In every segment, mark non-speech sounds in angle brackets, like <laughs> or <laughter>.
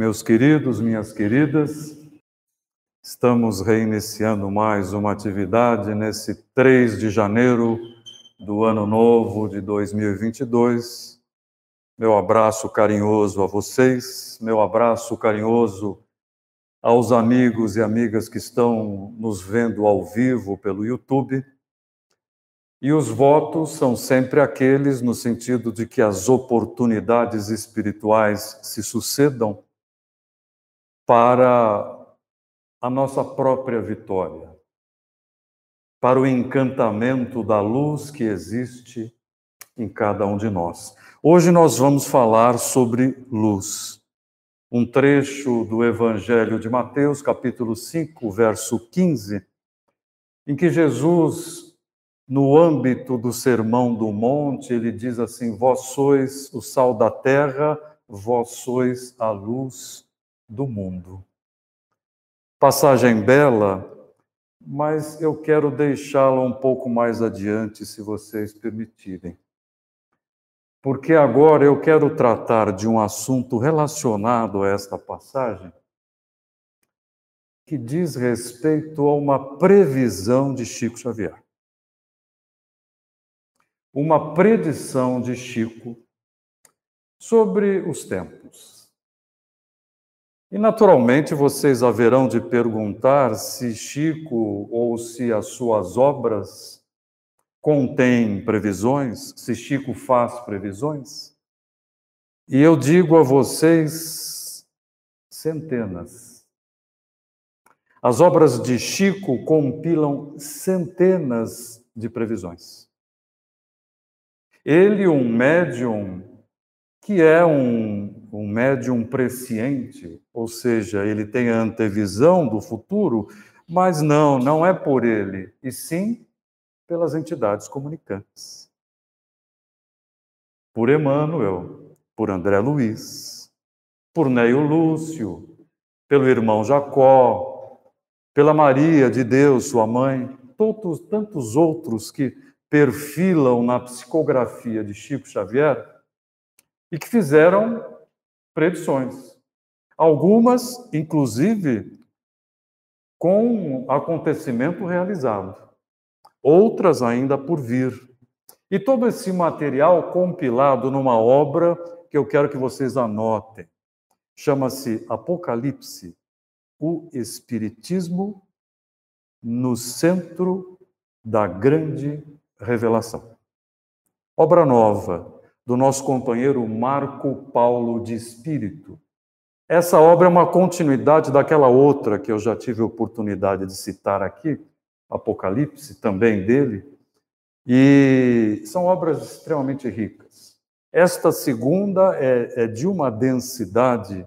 Meus queridos, minhas queridas, estamos reiniciando mais uma atividade nesse 3 de janeiro do ano novo de 2022. Meu abraço carinhoso a vocês, meu abraço carinhoso aos amigos e amigas que estão nos vendo ao vivo pelo YouTube. E os votos são sempre aqueles no sentido de que as oportunidades espirituais se sucedam para a nossa própria vitória, para o encantamento da luz que existe em cada um de nós. Hoje nós vamos falar sobre luz. Um trecho do Evangelho de Mateus, capítulo 5, verso 15, em que Jesus, no âmbito do Sermão do Monte, ele diz assim: Vós sois o sal da terra, vós sois a luz do mundo. Passagem bela, mas eu quero deixá-la um pouco mais adiante, se vocês permitirem. Porque agora eu quero tratar de um assunto relacionado a esta passagem, que diz respeito a uma previsão de Chico Xavier. Uma predição de Chico sobre os tempos. E naturalmente vocês haverão de perguntar se Chico ou se as suas obras contêm previsões, se Chico faz previsões. E eu digo a vocês centenas. As obras de Chico compilam centenas de previsões. Ele, um médium que é um um médium presciente, ou seja, ele tem a antevisão do futuro, mas não, não é por ele, e sim pelas entidades comunicantes. Por Emmanuel, por André Luiz, por Neio Lúcio, pelo irmão Jacó, pela Maria de Deus, sua mãe, todos, tantos outros que perfilam na psicografia de Chico Xavier e que fizeram predições. Algumas, inclusive, com acontecimento realizado, outras ainda por vir. E todo esse material compilado numa obra que eu quero que vocês anotem. Chama-se Apocalipse, o Espiritismo no centro da grande revelação. Obra nova, do nosso companheiro Marco Paulo de Espírito. Essa obra é uma continuidade daquela outra que eu já tive oportunidade de citar aqui, Apocalipse, também dele, e são obras extremamente ricas. Esta segunda é, é de uma densidade,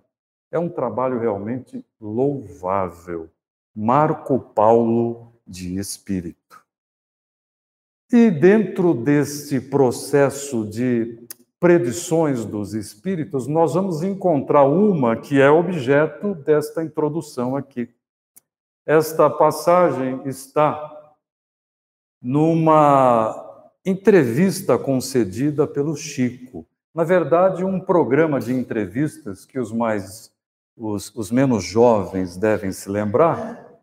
é um trabalho realmente louvável. Marco Paulo de Espírito. E dentro desse processo de predições dos espíritos, nós vamos encontrar uma que é objeto desta introdução aqui. Esta passagem está numa entrevista concedida pelo Chico. Na verdade, um programa de entrevistas que os mais os, os menos jovens devem se lembrar,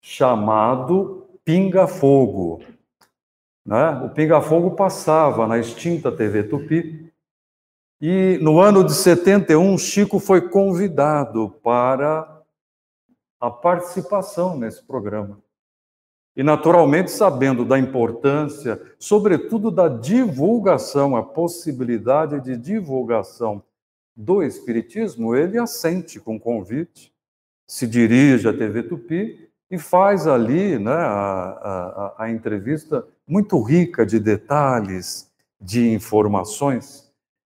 chamado Pinga Fogo. Né? O Pinga Fogo passava na extinta TV Tupi. E no ano de 71, Chico foi convidado para a participação nesse programa. E, naturalmente, sabendo da importância, sobretudo da divulgação, a possibilidade de divulgação do Espiritismo, ele assente com o convite, se dirige à TV Tupi e faz ali né, a, a, a entrevista muito rica de detalhes, de informações.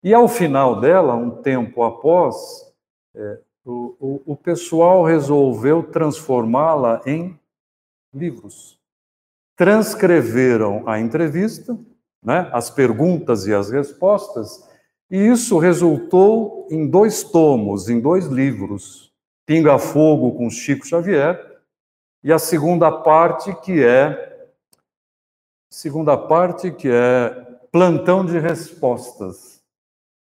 E ao final dela, um tempo após, é, o, o, o pessoal resolveu transformá-la em livros. Transcreveram a entrevista, né, as perguntas e as respostas, e isso resultou em dois tomos, em dois livros: Pinga Fogo com Chico Xavier, e a segunda parte que é Segunda parte, que é plantão de respostas.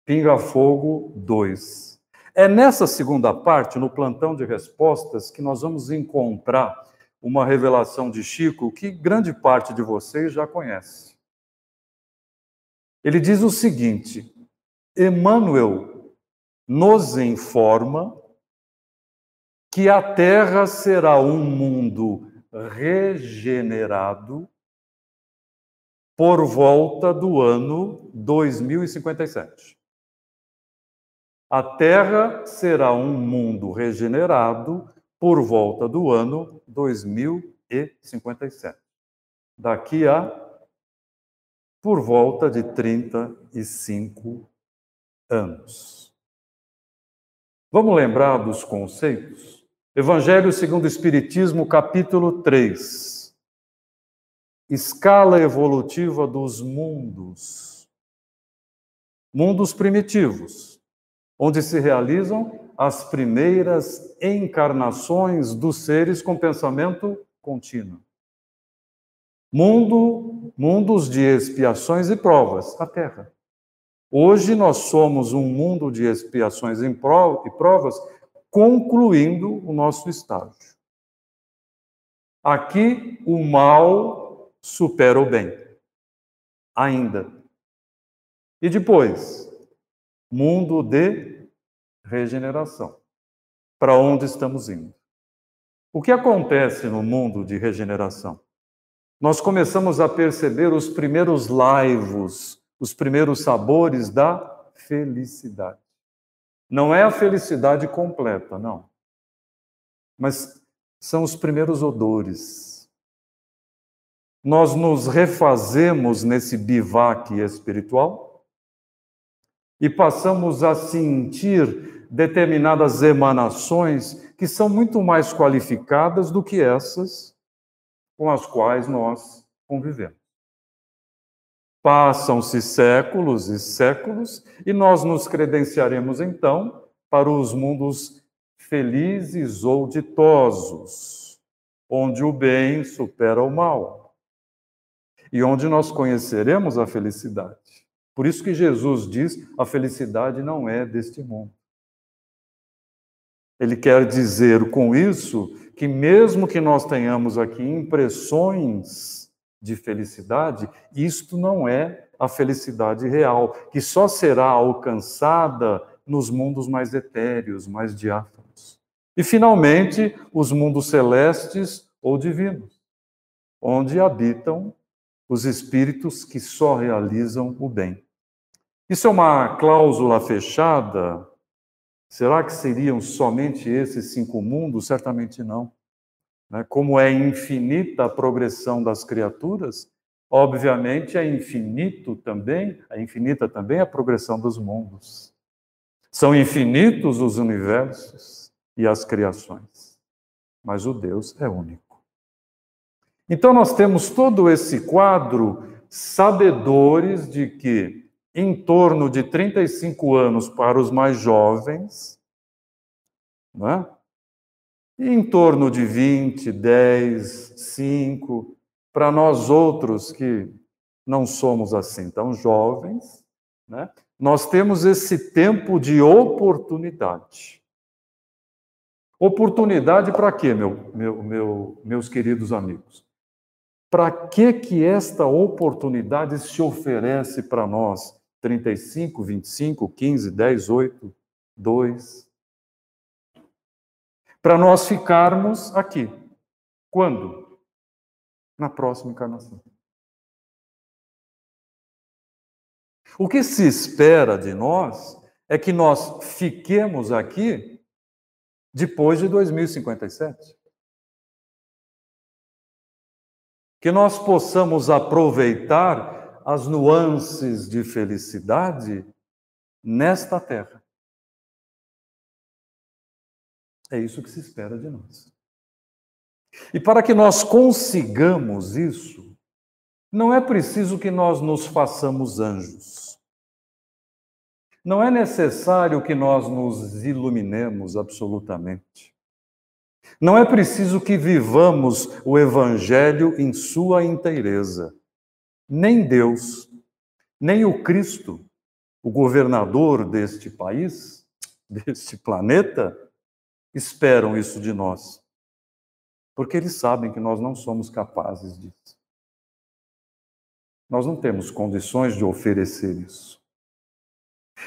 Pinga Fogo 2. É nessa segunda parte, no plantão de respostas, que nós vamos encontrar uma revelação de Chico que grande parte de vocês já conhece. Ele diz o seguinte: Emmanuel nos informa que a Terra será um mundo regenerado por volta do ano 2057. A Terra será um mundo regenerado por volta do ano 2057. Daqui a por volta de 35 anos. Vamos lembrar dos conceitos? Evangelho segundo o Espiritismo, capítulo 3. Escala evolutiva dos mundos. Mundos primitivos, onde se realizam as primeiras encarnações dos seres com pensamento contínuo. Mundo, mundos de expiações e provas, a Terra. Hoje nós somos um mundo de expiações e provas concluindo o nosso estágio. Aqui o mal supera o bem. Ainda. E depois, mundo de regeneração. Para onde estamos indo? O que acontece no mundo de regeneração? Nós começamos a perceber os primeiros laivos, os primeiros sabores da felicidade. Não é a felicidade completa, não. Mas são os primeiros odores. Nós nos refazemos nesse bivac espiritual e passamos a sentir determinadas emanações que são muito mais qualificadas do que essas com as quais nós convivemos. Passam-se séculos e séculos e nós nos credenciaremos então para os mundos felizes ou ditosos, onde o bem supera o mal e onde nós conheceremos a felicidade. Por isso que Jesus diz: a felicidade não é deste mundo. Ele quer dizer com isso que, mesmo que nós tenhamos aqui impressões de felicidade, isto não é a felicidade real, que só será alcançada nos mundos mais etéreos, mais diáfanos. E, finalmente, os mundos celestes ou divinos, onde habitam os espíritos que só realizam o bem. Isso é uma cláusula fechada? Será que seriam somente esses cinco mundos? Certamente não. Né? Como é infinita a progressão das criaturas, obviamente é infinito também, é infinita também a progressão dos mundos. São infinitos os universos e as criações, mas o Deus é único. Então nós temos todo esse quadro sabedores de que em torno de 35 anos para os mais jovens, não é? em torno de 20, 10, 5, para nós outros que não somos assim tão jovens, né? nós temos esse tempo de oportunidade. Oportunidade para quê, meu, meu, meu, meus queridos amigos? Para que que esta oportunidade se oferece para nós? 35, 25, 15, 10, 8, 2, para nós ficarmos aqui. Quando? Na próxima encarnação. O que se espera de nós é que nós fiquemos aqui depois de 2057. Que nós possamos aproveitar as nuances de felicidade nesta terra. É isso que se espera de nós. E para que nós consigamos isso, não é preciso que nós nos façamos anjos. Não é necessário que nós nos iluminemos absolutamente. Não é preciso que vivamos o Evangelho em sua inteireza. Nem Deus, nem o Cristo, o governador deste país, <laughs> deste planeta esperam isso de nós. Porque eles sabem que nós não somos capazes disso. Nós não temos condições de oferecer isso.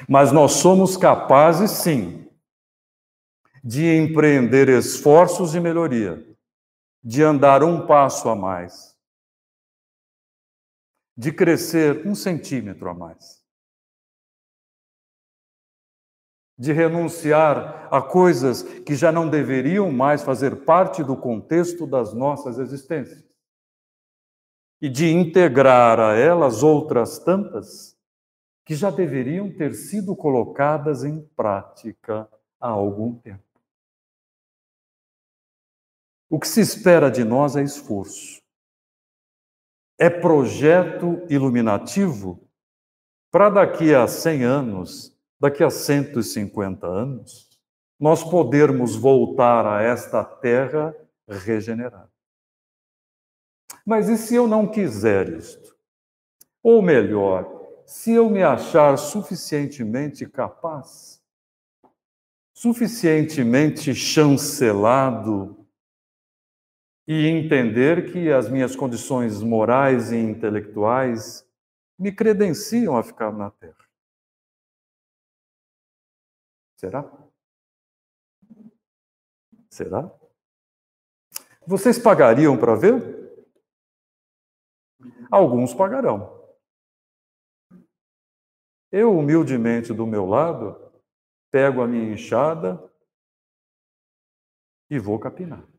Mas nós somos capazes, sim, de empreender esforços de melhoria, de andar um passo a mais, de crescer um centímetro a mais, de renunciar a coisas que já não deveriam mais fazer parte do contexto das nossas existências e de integrar a elas outras tantas que já deveriam ter sido colocadas em prática há algum tempo. O que se espera de nós é esforço. É projeto iluminativo para daqui a 100 anos, daqui a 150 anos, nós podermos voltar a esta terra regenerada. Mas e se eu não quiser isto? Ou melhor, se eu me achar suficientemente capaz, suficientemente chancelado e entender que as minhas condições morais e intelectuais me credenciam a ficar na Terra. Será? Será? Vocês pagariam para ver? Alguns pagarão. Eu, humildemente, do meu lado, pego a minha enxada e vou capinar.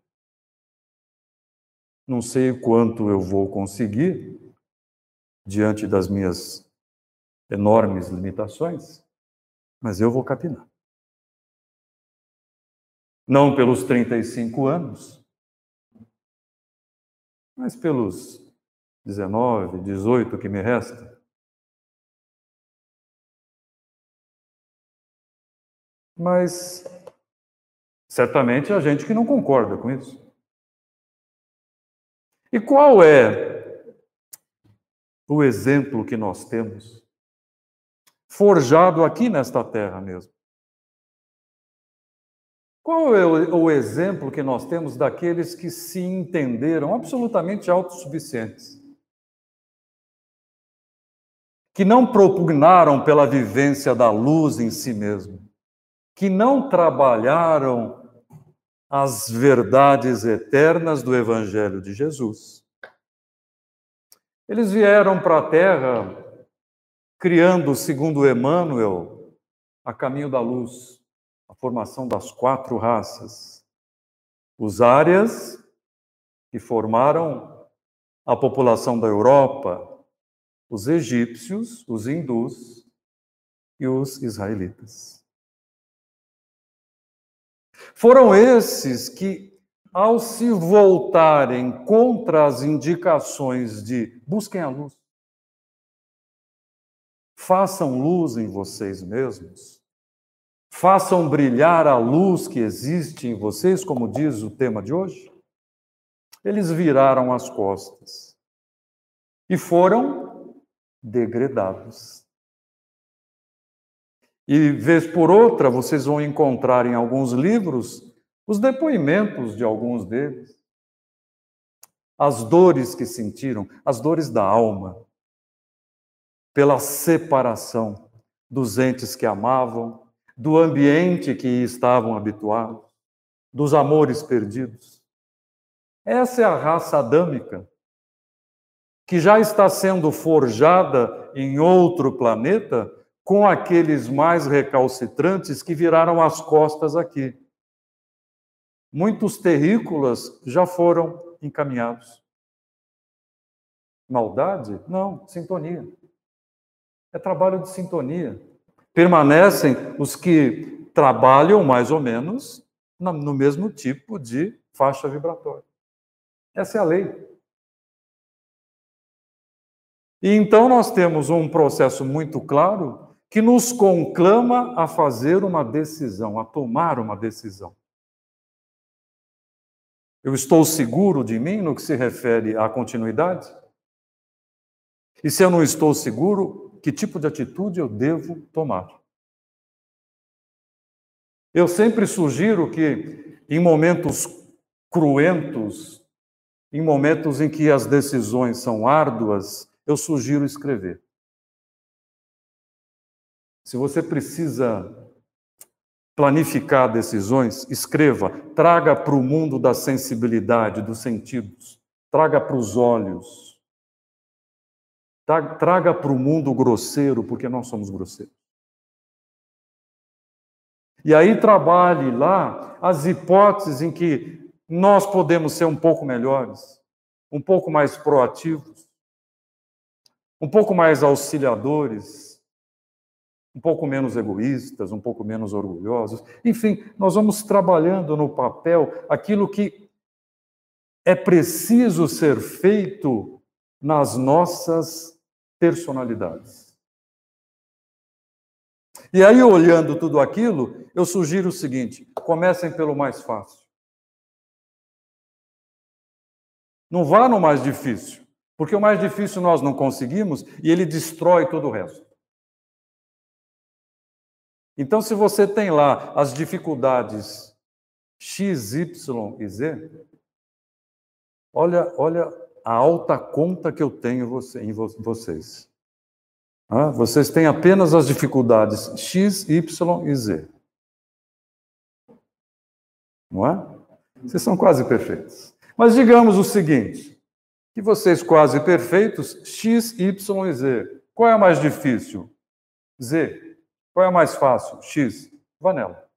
Não sei quanto eu vou conseguir diante das minhas enormes limitações, mas eu vou capinar. Não pelos 35 anos, mas pelos 19, 18 que me resta. Mas certamente há gente que não concorda com isso. E qual é o exemplo que nós temos, forjado aqui nesta terra mesmo? Qual é o, exemplo que nós temos daqueles que se entenderam absolutamente autossuficientes? Que não propugnaram pela vivência da luz em si mesmo, que não trabalharam as verdades eternas do Evangelho de Jesus. Eles vieram para a Terra criando, segundo Emmanuel, a caminho da luz, a formação das quatro raças. Os árias, que formaram a população da Europa, os egípcios, os hindus e os israelitas. Foram esses que, ao se voltarem contra as indicações de busquem a luz, façam luz em vocês mesmos, façam brilhar a luz que existe em vocês, como diz o tema de hoje, eles viraram as costas e foram degredados. E, vez por outra, vocês vão encontrar em alguns livros os depoimentos de alguns deles. As dores que sentiram, as dores da alma, pela separação dos entes que amavam, do ambiente que estavam habituados, dos amores perdidos. Essa é a raça adâmica, que já está sendo forjada em outro planeta com aqueles mais recalcitrantes que viraram as costas aqui. Muitos terrícolas já foram encaminhados. Maldade? Não, sintonia. É trabalho de sintonia. Permanecem os que trabalham mais ou menos no mesmo tipo de faixa vibratória. Essa é a lei. E então nós temos um processo muito claro que nos conclama a fazer uma decisão, a tomar uma decisão. Eu estou seguro de mim no que se refere à continuidade? E se eu não estou seguro, que tipo de atitude eu devo tomar? Eu sempre sugiro que, em momentos cruentos, em momentos em que as decisões são árduas, eu sugiro escrever. Se você precisa planificar decisões, escreva, traga para o mundo da sensibilidade, dos sentidos, traga para os olhos, traga para o mundo grosseiro, porque nós somos grosseiros. E aí trabalhe lá as hipóteses em que nós podemos ser um pouco melhores, um pouco mais proativos, um pouco mais auxiliadores, um pouco menos egoístas, um pouco menos orgulhosos. Enfim, nós vamos trabalhando no papel aquilo que é preciso ser feito nas nossas personalidades. E aí, olhando tudo aquilo, eu sugiro o seguinte: comecem pelo mais fácil. Não vá no mais difícil, porque o mais difícil nós não conseguimos e ele destrói todo o resto. Então, se você tem lá as dificuldades X, Y e Z, olha, olha a alta conta que eu tenho em vocês. Vocês têm apenas as dificuldades X, Y e Z. Não é? Vocês são quase perfeitos. Mas digamos o seguinte: que vocês quase perfeitos, X, Y e Z. Qual é a mais difícil? Z. Qual é mais fácil? X. Vá nela.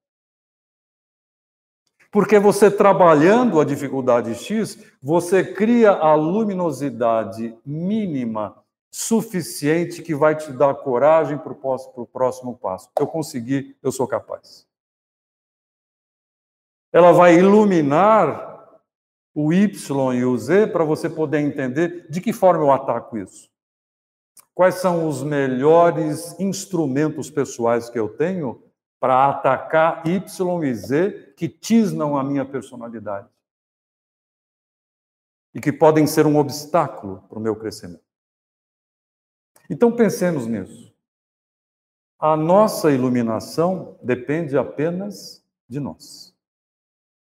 Porque você trabalhando a dificuldade X, você cria a luminosidade mínima suficiente que vai te dar coragem para o próximo passo. Eu consegui, eu sou capaz. Ela vai iluminar o Y e o Z para você poder entender de que forma eu ataco isso. Quais são os melhores instrumentos pessoais que eu tenho para atacar Y e Z que tisnam a minha personalidade? E que podem ser um obstáculo para o meu crescimento. Então pensemos nisso. A nossa iluminação depende apenas de nós.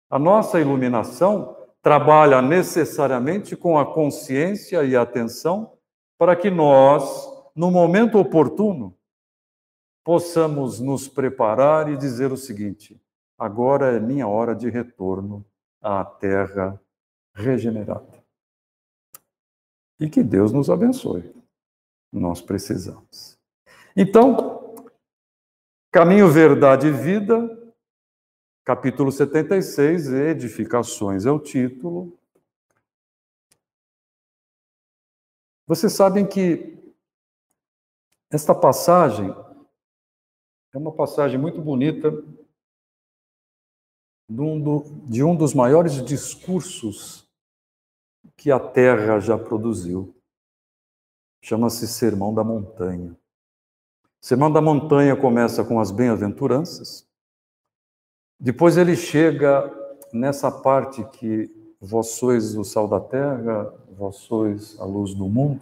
A nossa iluminação trabalha necessariamente com a consciência e a atenção para que nós, no momento oportuno, possamos nos preparar e dizer o seguinte: agora é minha hora de retorno à terra regenerada. E que Deus nos abençoe. Nós precisamos. Então, Caminho, Verdade e Vida, capítulo 76, Edificações é o título. Vocês sabem que esta passagem é uma passagem muito bonita de um dos maiores discursos que a Terra já produziu. Chama-se Sermão da Montanha. Sermão da Montanha começa com as bem-aventuranças. Depois ele chega nessa parte que vós sois o sal da terra, vós sois a luz do mundo.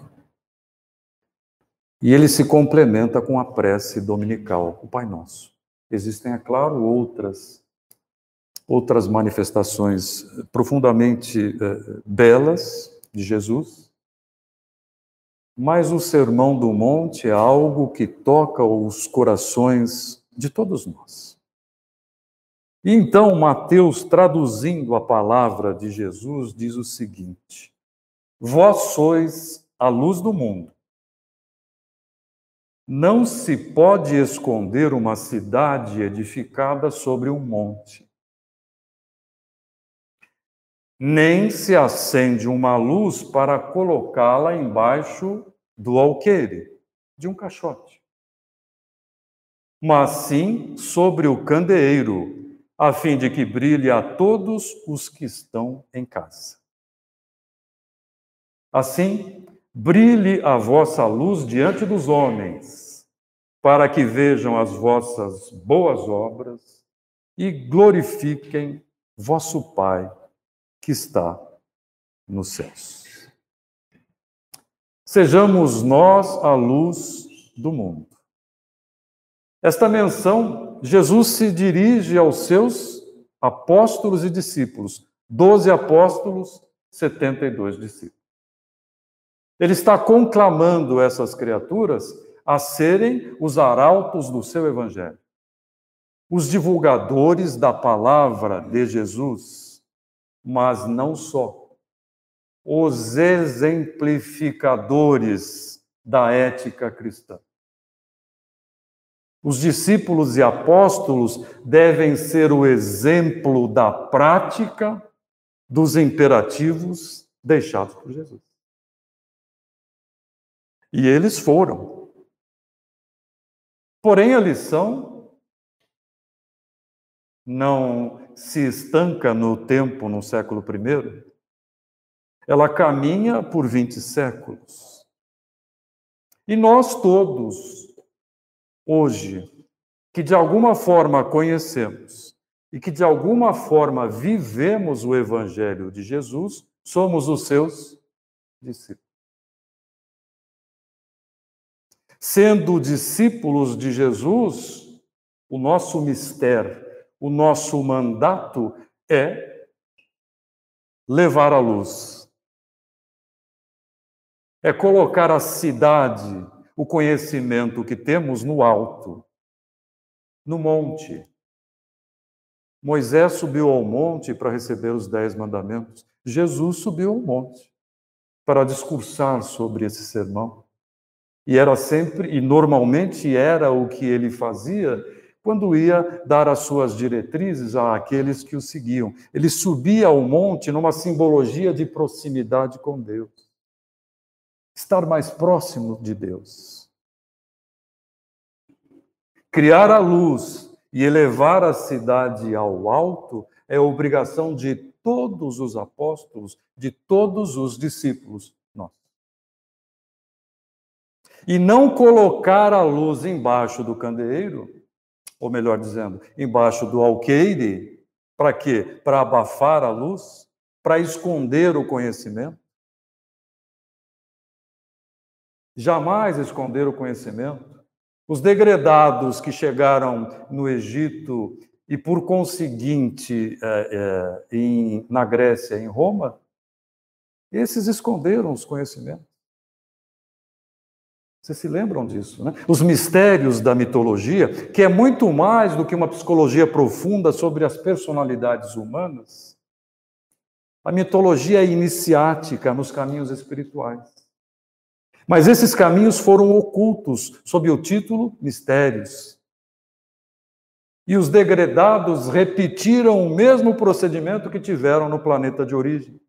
E ele se complementa com a prece dominical, o Pai Nosso. Existem, é claro, outras outras manifestações profundamente eh, belas de Jesus, mas o Sermão do Monte é algo que toca os corações de todos nós. Então Mateus, traduzindo a palavra de Jesus, diz o seguinte: Vós sois a luz do mundo. Não se pode esconder uma cidade edificada sobre um monte. Nem se acende uma luz para colocá-la embaixo do alqueire, de um caixote. Mas sim sobre o candeeiro, a fim de que brilhe a todos os que estão em casa. Assim, brilhe a vossa luz diante dos homens, para que vejam as vossas boas obras e glorifiquem vosso Pai que está nos céus. Sejamos nós a luz do mundo. Esta menção Jesus se dirige aos seus apóstolos e discípulos. Doze apóstolos, 72 discípulos. Ele está conclamando essas criaturas a serem os arautos do seu evangelho, os divulgadores da palavra de Jesus, mas não só, os exemplificadores da ética cristã. Os discípulos e apóstolos devem ser o exemplo da prática dos imperativos deixados por Jesus. E eles foram. Porém, a lição não se estanca no tempo, no século I. Ela caminha por 20 séculos. E nós todos, hoje, que de alguma forma conhecemos e que de alguma forma vivemos o Evangelho de Jesus, somos os seus discípulos. Sendo discípulos de Jesus, o nosso mistério, o nosso mandato é levar a luz. É colocar a cidade, o conhecimento que temos no alto, no monte. Moisés subiu ao monte para receber os dez mandamentos. Jesus subiu ao monte para discursar sobre esse sermão. E era sempre, e normalmente era o que ele fazia quando ia dar as suas diretrizes àqueles que o seguiam. Ele subia ao monte numa simbologia de proximidade com Deus. Estar mais próximo de Deus. Criar a luz e elevar a cidade ao alto é obrigação de todos os apóstolos, de todos os discípulos e não colocar a luz embaixo do candeeiro, ou melhor dizendo, embaixo do alqueire, para quê? Para abafar a luz? Para esconder o conhecimento? Jamais esconder o conhecimento. Os degredados que chegaram no Egito e, por conseguinte, é, é, em, na Grécia, em Roma, esses esconderam os conhecimentos. Vocês se lembram disso, né? Os mistérios da mitologia, que é muito mais do que uma psicologia profunda sobre as personalidades humanas. A mitologia é iniciática nos caminhos espirituais. Mas esses caminhos foram ocultos sob o título Mistérios. E os degredados repetiram o mesmo procedimento que tiveram no planeta de origem,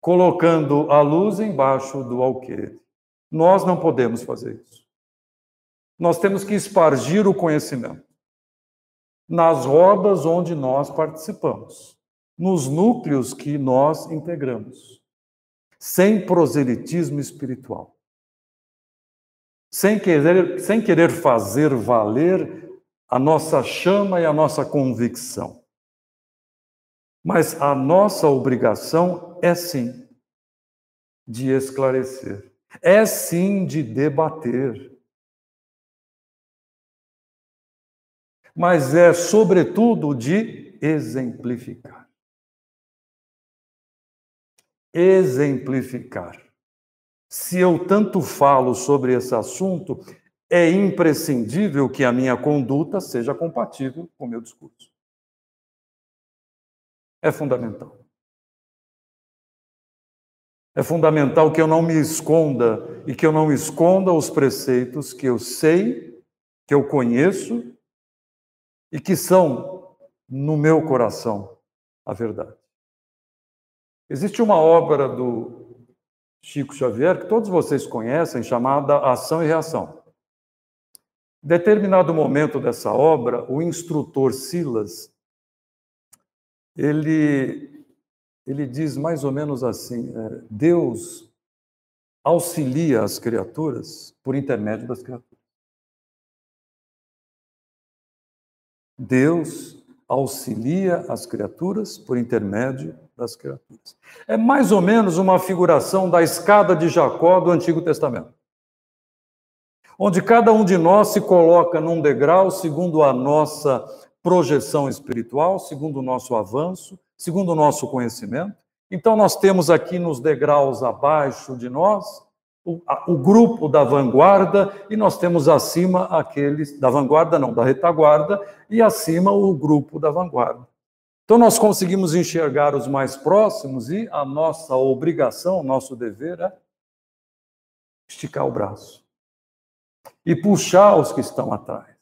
colocando a luz embaixo do alqueire. Nós não podemos fazer isso. Nós temos que espargir o conhecimento nas rodas onde nós participamos, nos núcleos que nós integramos, sem proselitismo espiritual. Sem querer, sem querer fazer valer a nossa chama e a nossa convicção. Mas a nossa obrigação é sim de esclarecer é sim de debater. Mas é, sobretudo, de exemplificar. Exemplificar. Se eu tanto falo sobre esse assunto, é imprescindível que a minha conduta seja compatível com o meu discurso. É fundamental. É fundamental que eu não me esconda e que eu não esconda os preceitos que eu sei, que eu conheço e que são no meu coração a verdade. Existe uma obra do Chico Xavier que todos vocês conhecem, chamada Ação e Reação. Determinado momento dessa obra, o instrutor Silas ele ele diz mais ou menos assim: é, Deus auxilia as criaturas por intermédio das criaturas. Deus auxilia as criaturas por intermédio das criaturas. É mais ou menos uma figuração da escada de Jacó do Antigo Testamento. onde cada um de nós se coloca num degrau segundo a nossa projeção espiritual, segundo o nosso avanço, segundo o nosso conhecimento. Então, nós temos aqui nos degraus abaixo de nós o, a, o, grupo da vanguarda e nós temos acima aqueles da vanguarda, não, da retaguarda, e acima o grupo da vanguarda. Então, nós conseguimos enxergar os mais próximos e a nossa obrigação, nosso dever é esticar o braço e puxar os que estão atrás.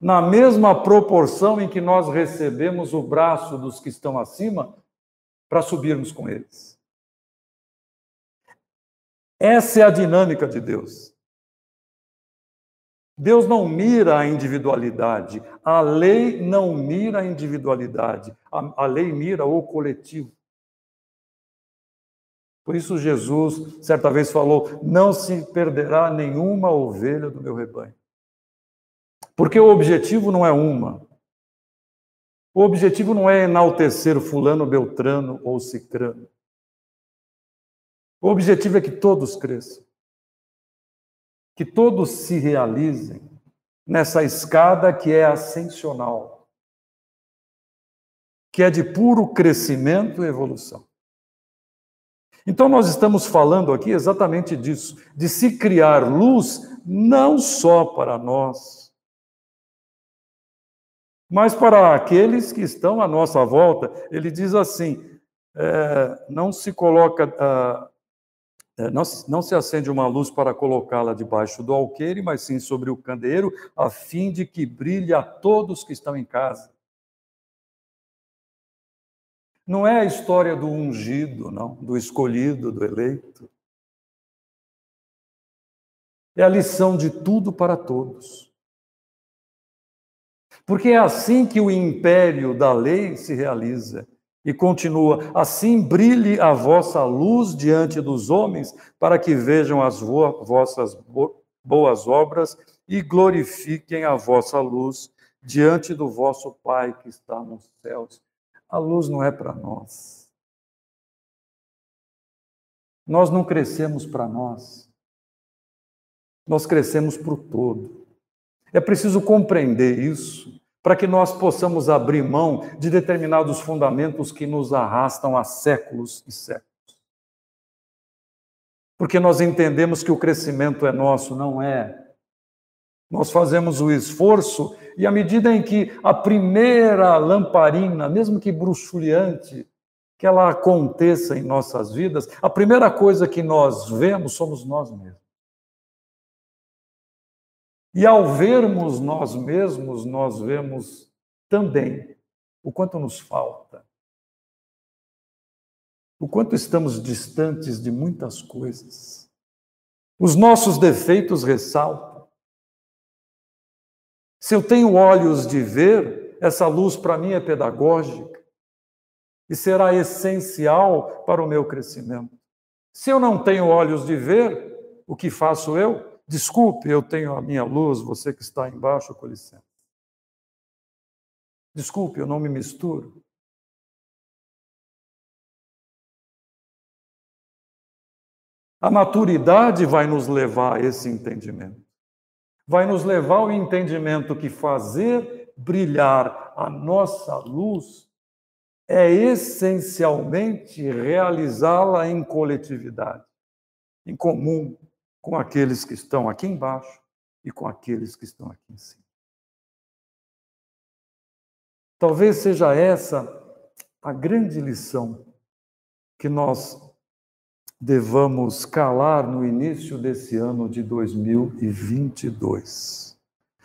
Na mesma proporção em que nós recebemos o braço dos que estão acima, para subirmos com eles. Essa é a dinâmica de Deus. Deus não mira a individualidade, a lei não mira a individualidade, a, a lei mira o coletivo. Por isso, Jesus, certa vez, falou: Não se perderá nenhuma ovelha do meu rebanho. Porque o objetivo não é uma, o objetivo não é enaltecer fulano, beltrano ou cicrano. O objetivo é que todos cresçam. Que todos se realizem nessa escada que é ascensional. Que é de puro crescimento e evolução. Então, nós estamos falando aqui exatamente disso, de se criar luz não só para nós, mas para aqueles que estão à nossa volta, ele diz assim: é, não se coloca, é, não, não se acende uma luz para colocá-la debaixo do alqueire, mas sim sobre o candeeiro, a fim de que brilhe a todos que estão em casa. Não é a história do ungido, não, do escolhido, do eleito. É a lição de tudo para todos. Porque é assim que o império da lei se realiza. E continua: assim brilhe a vossa luz diante dos homens, para que vejam as vossas boas obras e glorifiquem a vossa luz diante do vosso Pai que está nos céus. A luz não é para nós. Nós não crescemos para nós. Nós crescemos para o todo. É preciso compreender isso para que nós possamos abrir mão de determinados fundamentos que nos arrastam há séculos e séculos. Porque nós entendemos que o crescimento é nosso, não é. Nós fazemos o esforço e à medida em que a primeira lamparina, mesmo que bruxuleante, que ela aconteça em nossas vidas, a primeira coisa que nós vemos somos nós mesmos. E ao vermos nós mesmos, nós vemos também o quanto nos falta, o quanto estamos distantes de muitas coisas. Os nossos defeitos ressaltam. Se eu tenho olhos de ver, essa luz para mim é pedagógica e será essencial para o meu crescimento. Se eu não tenho olhos de ver, o que faço eu? Desculpe, eu tenho a minha luz, você que está embaixo, com licença. Desculpe, eu não me misturo. A maturidade vai nos levar a esse entendimento. Vai nos levar ao entendimento que fazer brilhar a nossa luz é essencialmente realizá-la em coletividade, em comum, com aqueles que estão aqui embaixo e com aqueles que estão aqui em cima. Talvez seja essa a grande lição que nós devamos calar no início desse ano de 2022.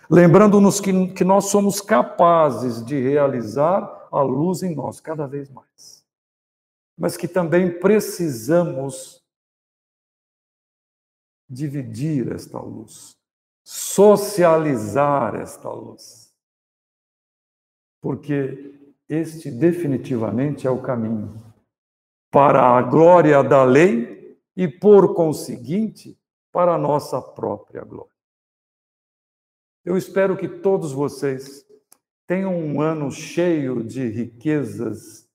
Lembrando-nos que, que nós somos capazes de realizar a luz em nós cada vez mais, mas que também precisamos dividir esta luz, socializar esta luz. Porque este definitivamente é o caminho para a glória da lei e, por conseguinte, para a nossa própria glória. Eu espero que todos vocês tenham um ano cheio de riquezas,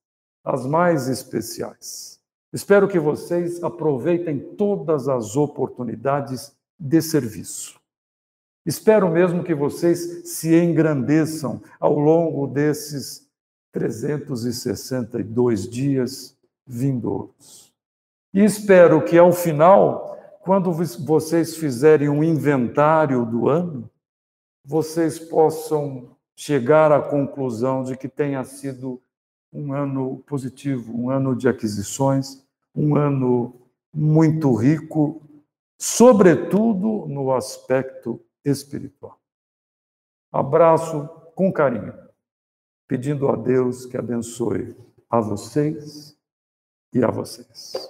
as mais especiais. Espero que vocês aproveitem todas as oportunidades de serviço. Espero mesmo que vocês se engrandeçam ao longo desses 362 dias vindouros. E espero que ao final, quando vocês fizerem um inventário do ano, vocês possam chegar à conclusão de que tenha sido um ano positivo, um ano de aquisições, um ano muito rico, sobretudo no aspecto espiritual. Abraço com carinho, pedindo a Deus que abençoe a vocês e a vocês.